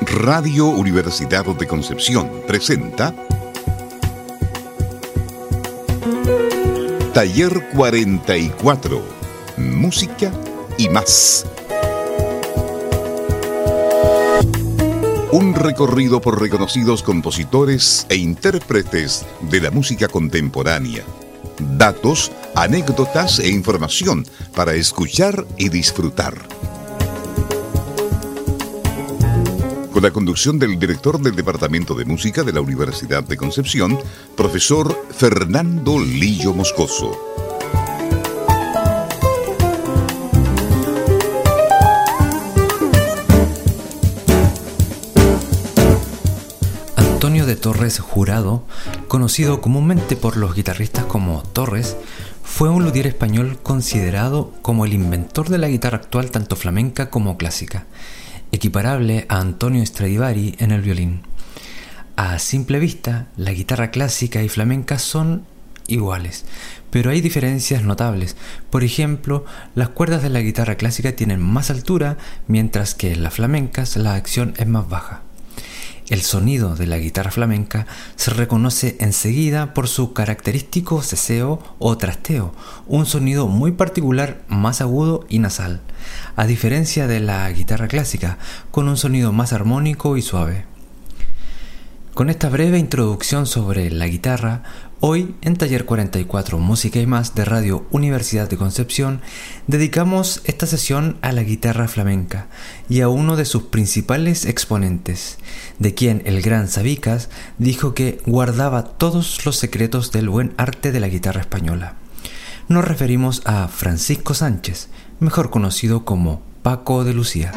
Radio Universidad de Concepción presenta Taller 44, Música y más. Un recorrido por reconocidos compositores e intérpretes de la música contemporánea. Datos, anécdotas e información para escuchar y disfrutar. Con la conducción del director del Departamento de Música de la Universidad de Concepción, profesor Fernando Lillo Moscoso. Antonio de Torres Jurado, conocido comúnmente por los guitarristas como Torres, fue un luthier español considerado como el inventor de la guitarra actual tanto flamenca como clásica equiparable a Antonio Stradivari en el violín. A simple vista, la guitarra clásica y flamenca son iguales, pero hay diferencias notables. Por ejemplo, las cuerdas de la guitarra clásica tienen más altura, mientras que en las flamencas la acción es más baja. El sonido de la guitarra flamenca se reconoce enseguida por su característico ceseo o trasteo, un sonido muy particular, más agudo y nasal, a diferencia de la guitarra clásica, con un sonido más armónico y suave. Con esta breve introducción sobre la guitarra, hoy en Taller 44 Música y más de Radio Universidad de Concepción, dedicamos esta sesión a la guitarra flamenca y a uno de sus principales exponentes, de quien el gran Sabicas dijo que guardaba todos los secretos del buen arte de la guitarra española. Nos referimos a Francisco Sánchez, mejor conocido como Paco de Lucía.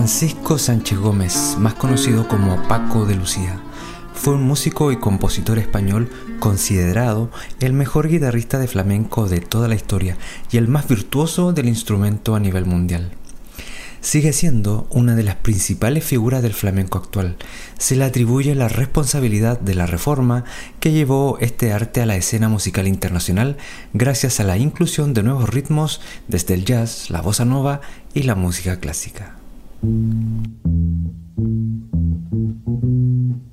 Francisco Sánchez Gómez, más conocido como Paco de Lucía, fue un músico y compositor español considerado el mejor guitarrista de flamenco de toda la historia y el más virtuoso del instrumento a nivel mundial. Sigue siendo una de las principales figuras del flamenco actual. Se le atribuye la responsabilidad de la reforma que llevó este arte a la escena musical internacional gracias a la inclusión de nuevos ritmos desde el jazz, la bossa nova y la música clásica. Paco de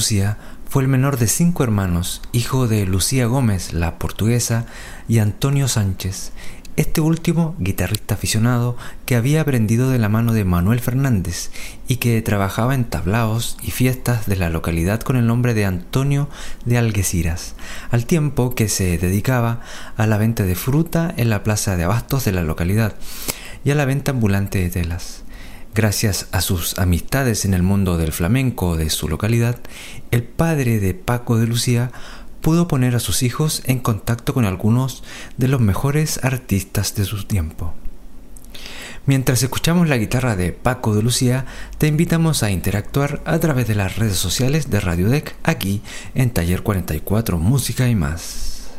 Lucía fue el menor de cinco hermanos, hijo de Lucía Gómez, la portuguesa, y Antonio Sánchez, este último guitarrista aficionado que había aprendido de la mano de Manuel Fernández y que trabajaba en tablaos y fiestas de la localidad con el nombre de Antonio de Algeciras, al tiempo que se dedicaba a la venta de fruta en la plaza de abastos de la localidad y a la venta ambulante de telas. Gracias a sus amistades en el mundo del flamenco de su localidad, el padre de Paco de Lucía pudo poner a sus hijos en contacto con algunos de los mejores artistas de su tiempo. Mientras escuchamos la guitarra de Paco de Lucía, te invitamos a interactuar a través de las redes sociales de Radio Deck aquí en Taller 44 Música y más.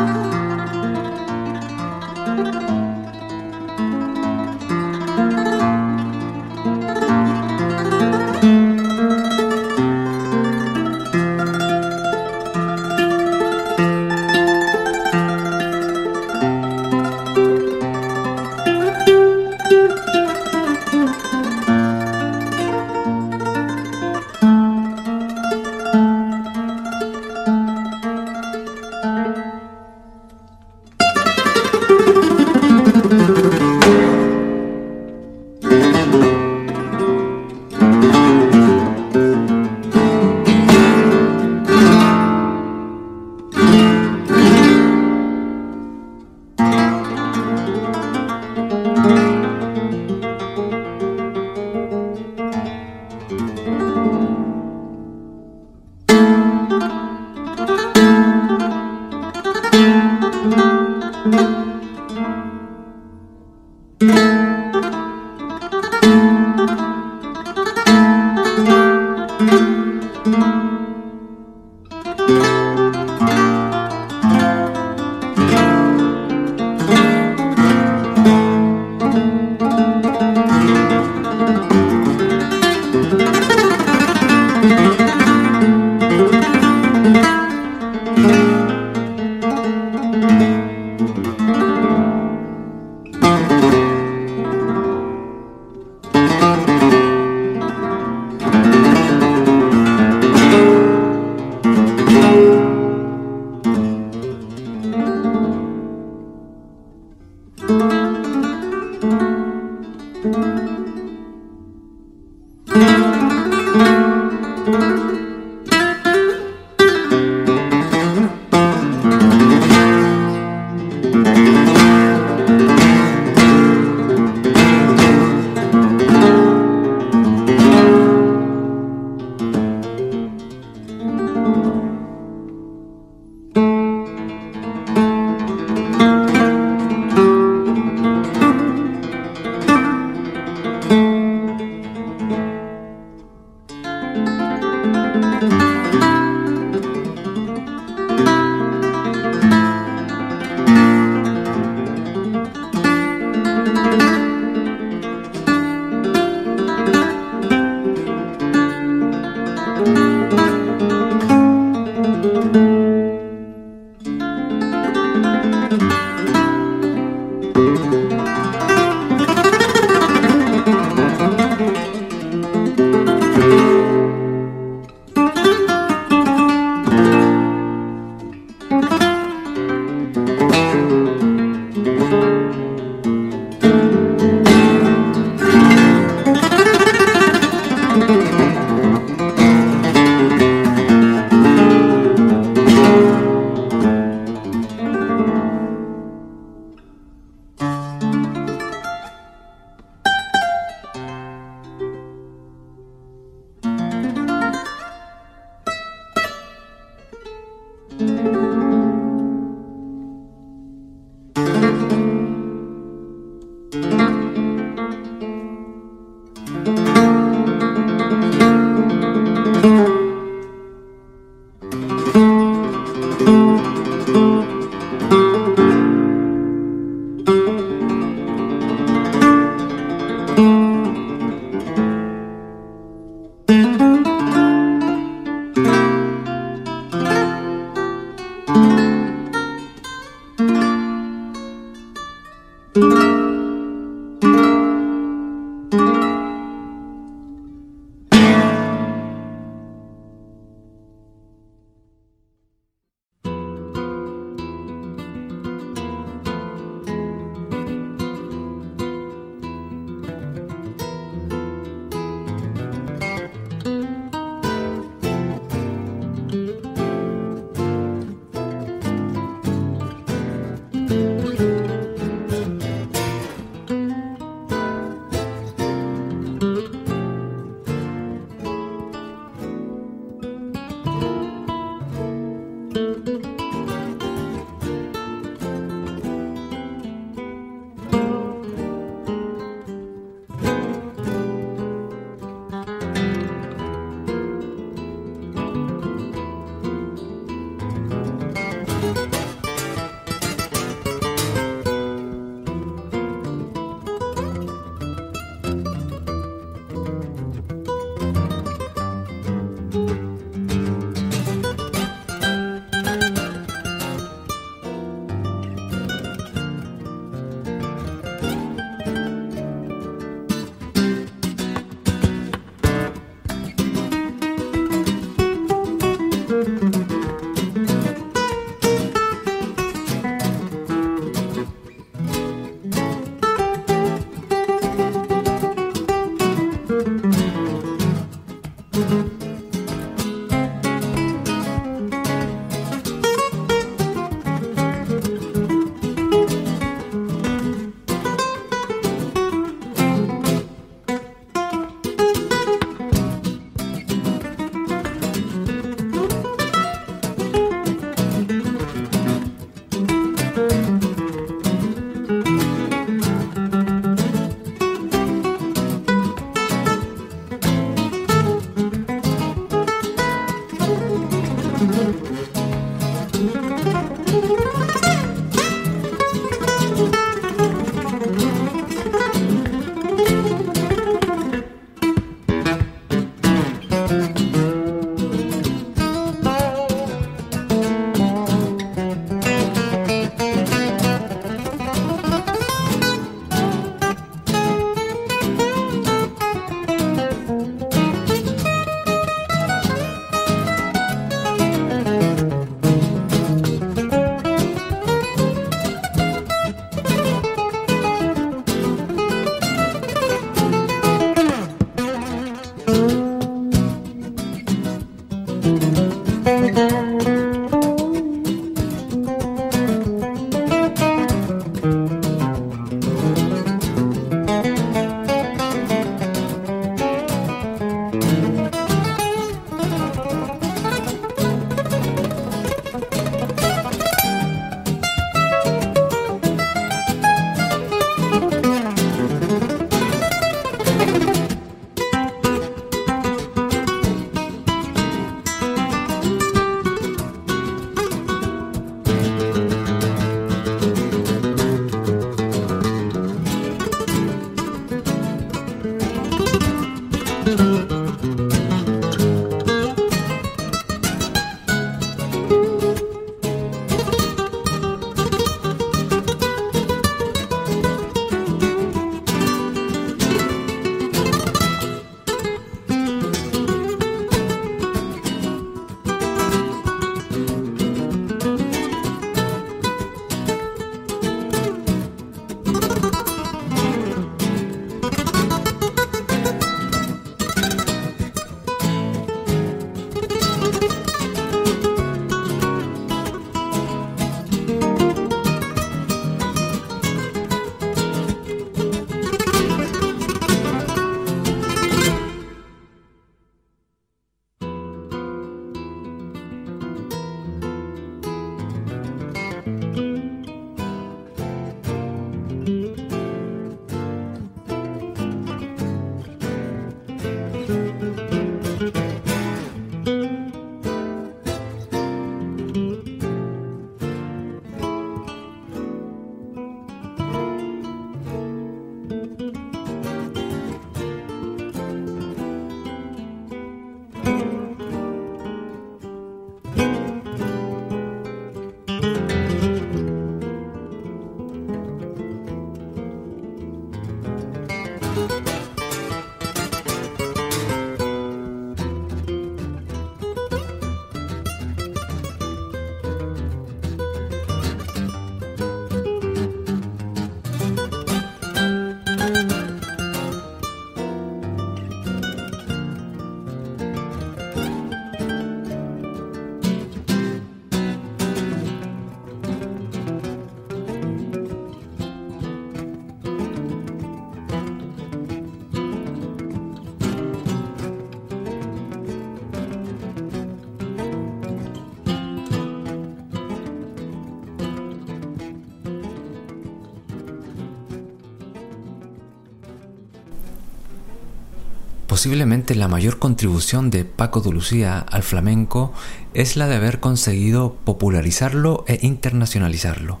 Posiblemente la mayor contribución de Paco de Lucía al flamenco es la de haber conseguido popularizarlo e internacionalizarlo,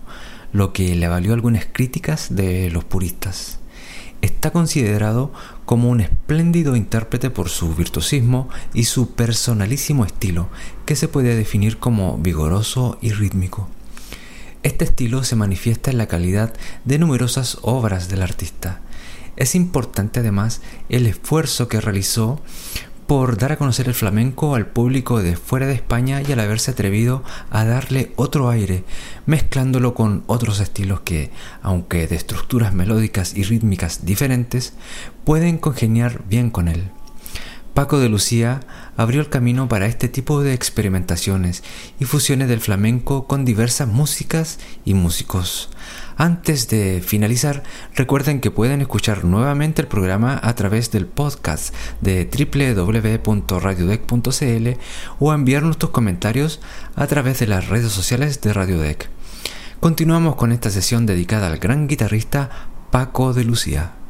lo que le valió algunas críticas de los puristas. Está considerado como un espléndido intérprete por su virtuosismo y su personalísimo estilo, que se puede definir como vigoroso y rítmico. Este estilo se manifiesta en la calidad de numerosas obras del artista. Es importante además el esfuerzo que realizó por dar a conocer el flamenco al público de fuera de España y al haberse atrevido a darle otro aire, mezclándolo con otros estilos que, aunque de estructuras melódicas y rítmicas diferentes, pueden congeniar bien con él. Paco de Lucía abrió el camino para este tipo de experimentaciones y fusiones del flamenco con diversas músicas y músicos. Antes de finalizar, recuerden que pueden escuchar nuevamente el programa a través del podcast de www.radiodec.cl o enviarnos tus comentarios a través de las redes sociales de Radiodec. Continuamos con esta sesión dedicada al gran guitarrista Paco de Lucía.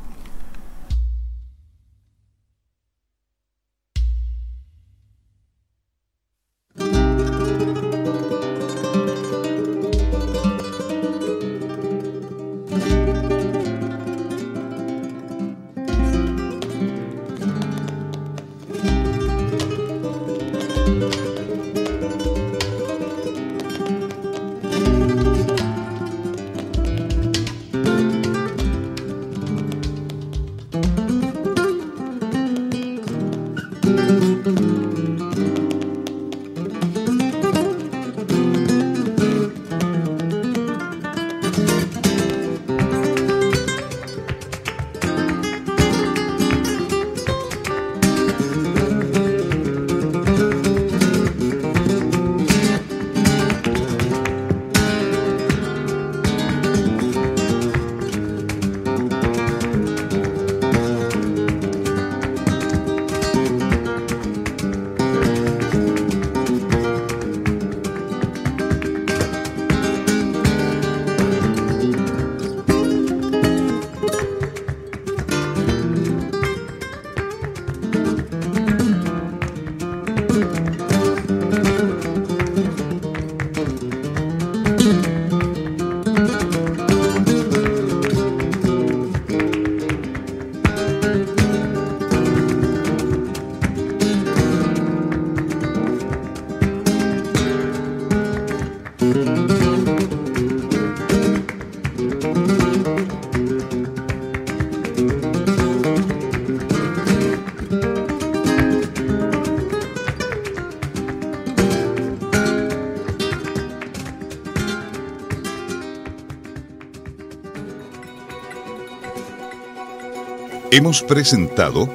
Hemos presentado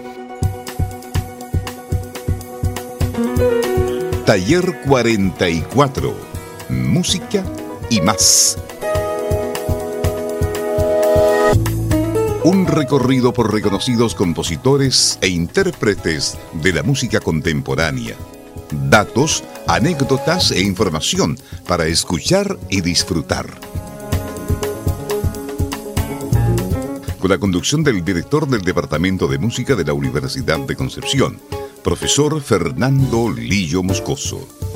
Taller 44, Música y más. Un recorrido por reconocidos compositores e intérpretes de la música contemporánea. Datos, anécdotas e información para escuchar y disfrutar. La conducción del director del Departamento de Música de la Universidad de Concepción, profesor Fernando Lillo Moscoso.